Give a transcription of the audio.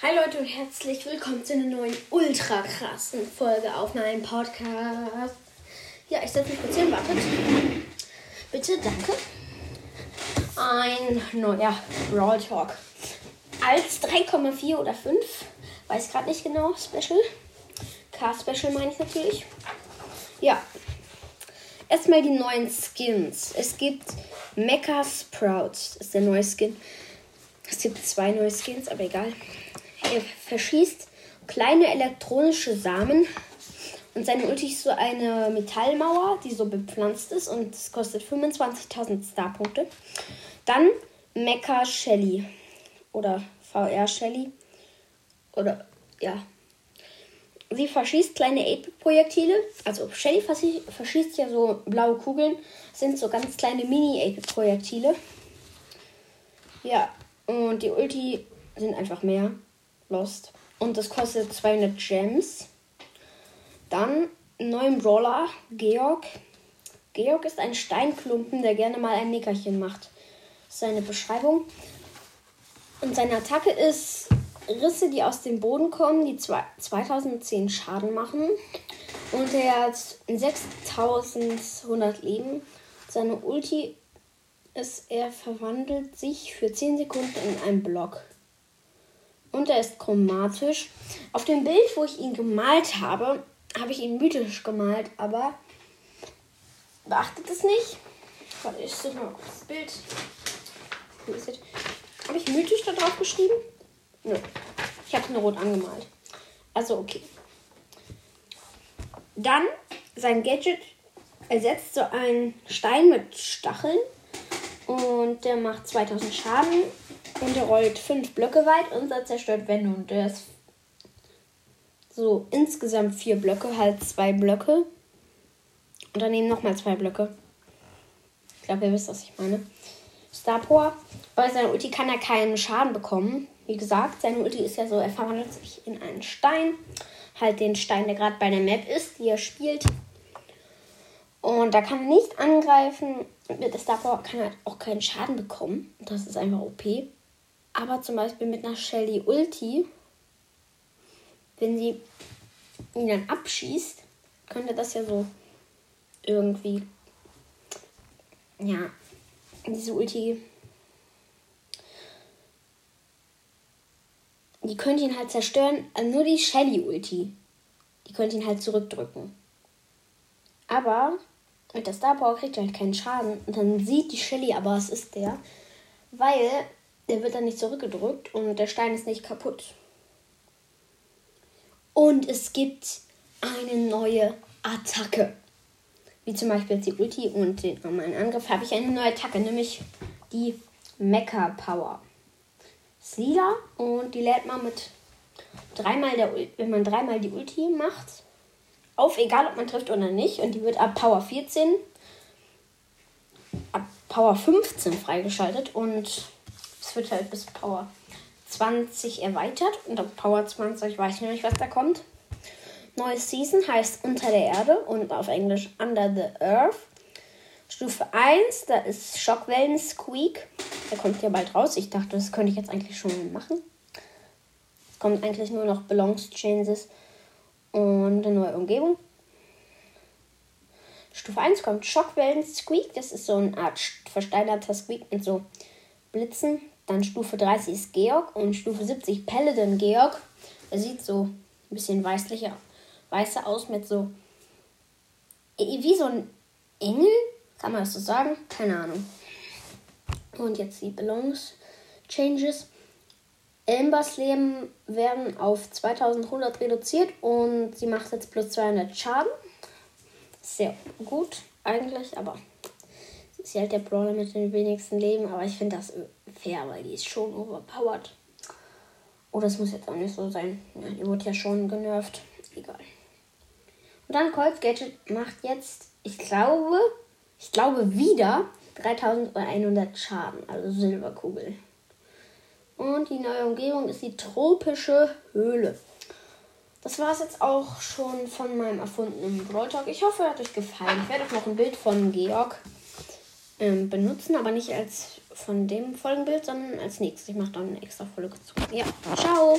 Hi Leute und herzlich willkommen zu einer neuen ultra krassen Folge auf meinem Podcast. Ja, ich setze mich kurz hin, wartet. Bitte, danke. Ein neuer Brawl Talk. Als 3,4 oder 5, weiß gerade nicht genau, Special. K-Special meine ich natürlich. Ja. Erstmal die neuen Skins. Es gibt Mecha Sprouts, ist der neue Skin. Es gibt zwei neue Skins, aber egal. Er verschießt kleine elektronische Samen und seine Ulti ist so eine Metallmauer, die so bepflanzt ist und es kostet 25.000 Starpunkte. Dann Mecha Shelly oder VR Shelly oder ja. Sie verschießt kleine 8-Projektile. Also Shelly verschießt ja so blaue Kugeln. Sind so ganz kleine Mini-8-Projektile. Ja, und die Ulti sind einfach mehr. Lost. Und das kostet 200 Gems. Dann neuen Brawler, Georg. Georg ist ein Steinklumpen, der gerne mal ein Nickerchen macht. Seine Beschreibung. Und seine Attacke ist Risse, die aus dem Boden kommen, die 2010 Schaden machen. Und er hat 6100 Leben. Seine Ulti ist, er verwandelt sich für 10 Sekunden in einen Block und er ist chromatisch. Auf dem Bild, wo ich ihn gemalt habe, habe ich ihn mythisch gemalt, aber beachtet es nicht. Warte, ich suche mal das Bild. Habe ich mythisch da drauf geschrieben? Nö. Ich habe nur rot angemalt. Also okay. Dann sein Gadget ersetzt so einen Stein mit Stacheln und der macht 2000 Schaden und er rollt fünf Blöcke weit und er zerstört Wände. Und der ist so insgesamt vier Blöcke, halt zwei Blöcke. Und daneben nochmal zwei Blöcke. Ich glaube, ihr wisst, was ich meine. Star Power. Bei seiner Ulti kann er keinen Schaden bekommen. Wie gesagt, seine Ulti ist ja so, er verwandelt sich in einen Stein. Halt den Stein, der gerade bei der Map ist, die er spielt. Und da kann er nicht angreifen. Mit der kann er auch keinen Schaden bekommen. Das ist einfach OP. Aber zum Beispiel mit einer Shelly Ulti, wenn sie ihn dann abschießt, könnte das ja so irgendwie, ja, diese Ulti, die könnte ihn halt zerstören. Also nur die Shelly Ulti, die könnte ihn halt zurückdrücken. Aber mit der Star Power kriegt er halt keinen Schaden. Und dann sieht die Shelly aber, es ist der, weil der wird dann nicht zurückgedrückt und der Stein ist nicht kaputt. Und es gibt eine neue Attacke. Wie zum Beispiel die Ulti und den normalen Angriff habe ich eine neue Attacke, nämlich die Mecha Power. Ist lila und die lädt man mit dreimal der wenn man dreimal die Ulti macht, auf, egal ob man trifft oder nicht. Und die wird ab Power 14, ab Power 15 freigeschaltet und wird halt bis Power 20 erweitert. Und ab Power 20 weiß ich noch nicht, was da kommt. Neue Season heißt Unter der Erde und auf Englisch Under the Earth. Stufe 1, da ist Schockwellen Squeak. Der kommt ja bald raus. Ich dachte, das könnte ich jetzt eigentlich schon machen. Es kommt eigentlich nur noch Belongs Changes und eine neue Umgebung. Stufe 1 kommt Schockwellen Squeak. Das ist so eine Art versteinerter Squeak mit so Blitzen. Dann Stufe 30 ist Georg und Stufe 70 Paladin Georg. Er sieht so ein bisschen weißlicher, weißer aus mit so wie so ein Engel, kann man das so sagen? Keine Ahnung. Und jetzt die Belongs Changes. Elmbers Leben werden auf 2100 reduziert und sie macht jetzt plus 200 Schaden. Sehr gut eigentlich, aber sie ist halt der Brawler mit den wenigsten Leben, aber ich finde das fair, weil die ist schon overpowered. Oh, das muss jetzt auch nicht so sein. Ja, die wurde ja schon genervt. Egal. Und dann Colt Gadget macht jetzt, ich glaube, ich glaube wieder 3100 Schaden, also Silberkugel. Und die neue Umgebung ist die tropische Höhle. Das war es jetzt auch schon von meinem erfundenen Brawl Talk. Ich hoffe, er hat euch gefallen. Ich werde auch noch ein Bild von Georg ähm, benutzen, aber nicht als von dem Folgenbild, sondern als nächstes. Ich mache dann eine extra Folge zu. Ja, ciao!